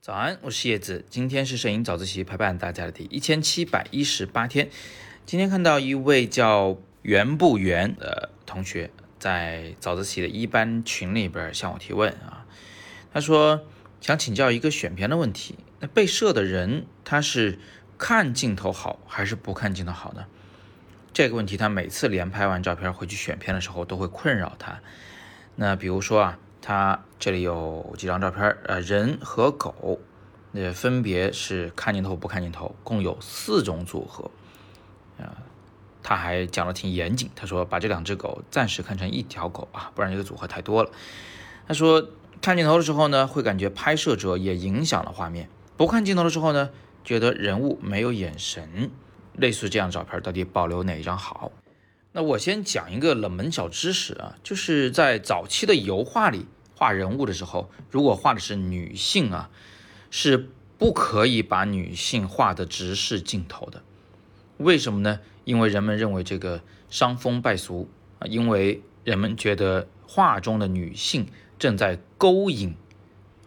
早安，我是叶子，今天是摄影早自习陪伴大家的第一千七百一十八天。今天看到一位叫袁不袁的同学在早自习的一班群里边向我提问啊，他说想请教一个选片的问题，那被摄的人他是看镜头好还是不看镜头好呢？这个问题他每次连拍完照片回去选片的时候都会困扰他。那比如说啊。他这里有几张照片，呃，人和狗，那分别是看镜头不看镜头，共有四种组合，啊，他还讲的挺严谨，他说把这两只狗暂时看成一条狗啊，不然这个组合太多了。他说看镜头的时候呢，会感觉拍摄者也影响了画面；不看镜头的时候呢，觉得人物没有眼神。类似这样的照片，到底保留哪一张好？那我先讲一个冷门小知识啊，就是在早期的油画里。画人物的时候，如果画的是女性啊，是不可以把女性画的直视镜头的。为什么呢？因为人们认为这个伤风败俗啊，因为人们觉得画中的女性正在勾引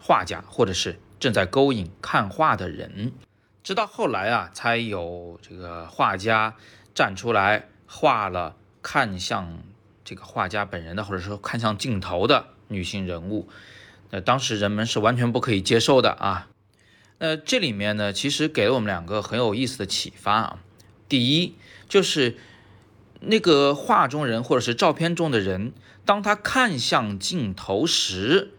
画家，或者是正在勾引看画的人。直到后来啊，才有这个画家站出来画了看向这个画家本人的，或者说看向镜头的。女性人物，那当时人们是完全不可以接受的啊。那这里面呢，其实给了我们两个很有意思的启发啊。第一，就是那个画中人或者是照片中的人，当他看向镜头时，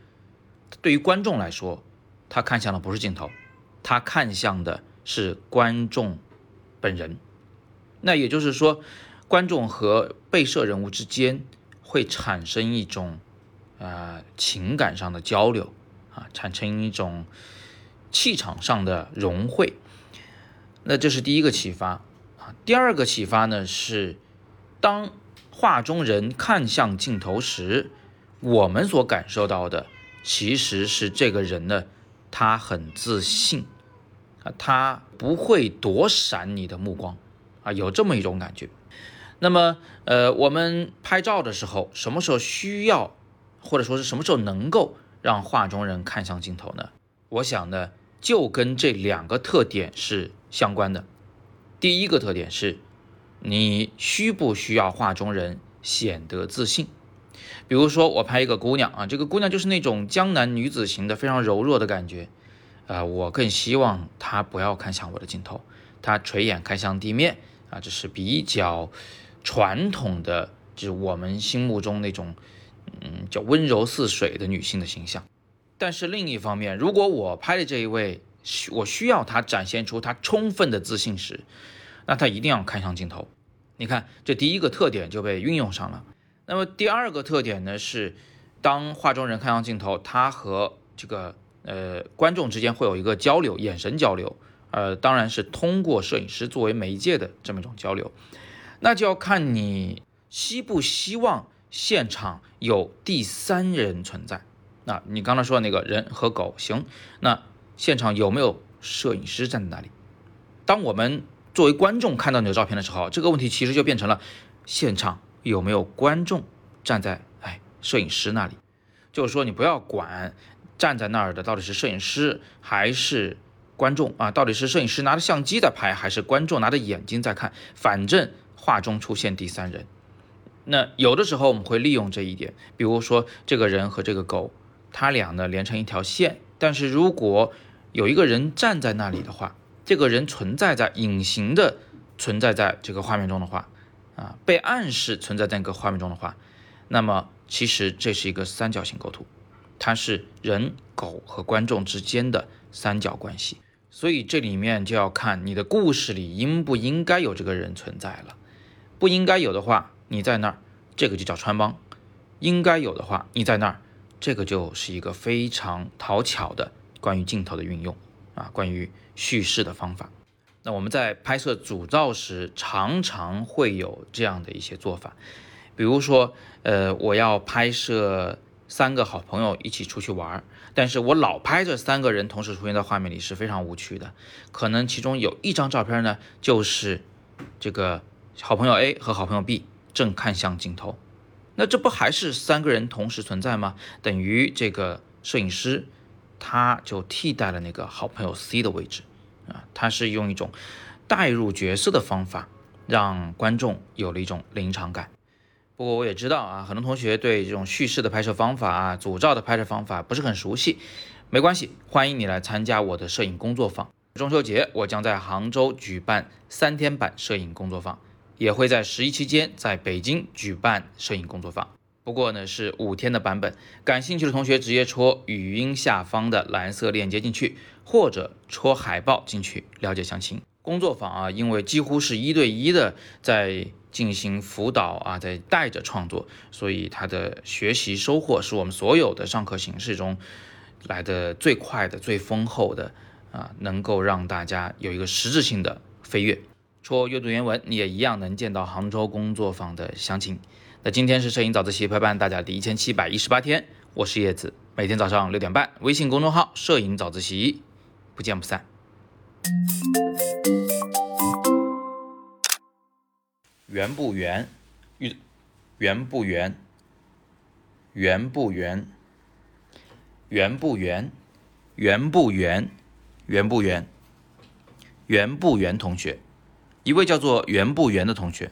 对于观众来说，他看向的不是镜头，他看向的是观众本人。那也就是说，观众和被摄人物之间会产生一种。呃，情感上的交流啊，产生一种气场上的融汇，那这是第一个启发啊。第二个启发呢是，当画中人看向镜头时，我们所感受到的其实是这个人呢，他很自信啊，他不会躲闪你的目光啊，有这么一种感觉。那么，呃，我们拍照的时候，什么时候需要？或者说是什么时候能够让画中人看向镜头呢？我想呢，就跟这两个特点是相关的。第一个特点是，你需不需要画中人显得自信？比如说我拍一个姑娘啊，这个姑娘就是那种江南女子型的，非常柔弱的感觉。啊，我更希望她不要看向我的镜头，她垂眼看向地面啊，这是比较传统的，就是我们心目中那种。嗯，叫温柔似水的女性的形象，但是另一方面，如果我拍的这一位，我需要她展现出她充分的自信时，那她一定要看向镜头。你看，这第一个特点就被运用上了。那么第二个特点呢，是当画中人看向镜头，他和这个呃观众之间会有一个交流，眼神交流，呃，当然是通过摄影师作为媒介的这么一种交流，那就要看你希不希望。现场有第三人存在，那你刚才说那个人和狗行，那现场有没有摄影师站在那里？当我们作为观众看到你的照片的时候，这个问题其实就变成了现场有没有观众站在哎摄影师那里？就是说你不要管站在那儿的到底是摄影师还是观众啊，到底是摄影师拿着相机在拍还是观众拿着眼睛在看，反正画中出现第三人。那有的时候我们会利用这一点，比如说这个人和这个狗，他俩呢连成一条线。但是如果有一个人站在那里的话，这个人存在在隐形的存在在这个画面中的话，啊，被暗示存在在那个画面中的话，那么其实这是一个三角形构图，它是人、狗和观众之间的三角关系。所以这里面就要看你的故事里应不应该有这个人存在了，不应该有的话。你在那儿，这个就叫穿帮，应该有的话，你在那儿，这个就是一个非常讨巧的关于镜头的运用啊，关于叙事的方法。那我们在拍摄主照时，常常会有这样的一些做法，比如说，呃，我要拍摄三个好朋友一起出去玩，但是我老拍这三个人同时出现在画面里是非常无趣的，可能其中有一张照片呢，就是这个好朋友 A 和好朋友 B。正看向镜头，那这不还是三个人同时存在吗？等于这个摄影师他就替代了那个好朋友 C 的位置啊，他是用一种代入角色的方法，让观众有了一种临场感。不过我也知道啊，很多同学对这种叙事的拍摄方法啊、组照的拍摄方法不是很熟悉，没关系，欢迎你来参加我的摄影工作坊。中秋节我将在杭州举办三天版摄影工作坊。也会在十一期间在北京举办摄影工作坊，不过呢是五天的版本。感兴趣的同学直接戳语音下方的蓝色链接进去，或者戳海报进去了解详情。工作坊啊，因为几乎是一对一的在进行辅导啊，在带着创作，所以它的学习收获是我们所有的上课形式中来的最快的、最丰厚的啊，能够让大家有一个实质性的飞跃。戳阅读原文，你也一样能见到杭州工作坊的详情。那今天是摄影早自习陪伴大家第一千七百一十八天，我是叶子，每天早上六点半，微信公众号“摄影早自习”，不见不散。圆不圆？圆圆不圆？圆不圆？圆不圆？圆不圆？圆不圆？圆不圆？同学。一位叫做袁不圆的同学，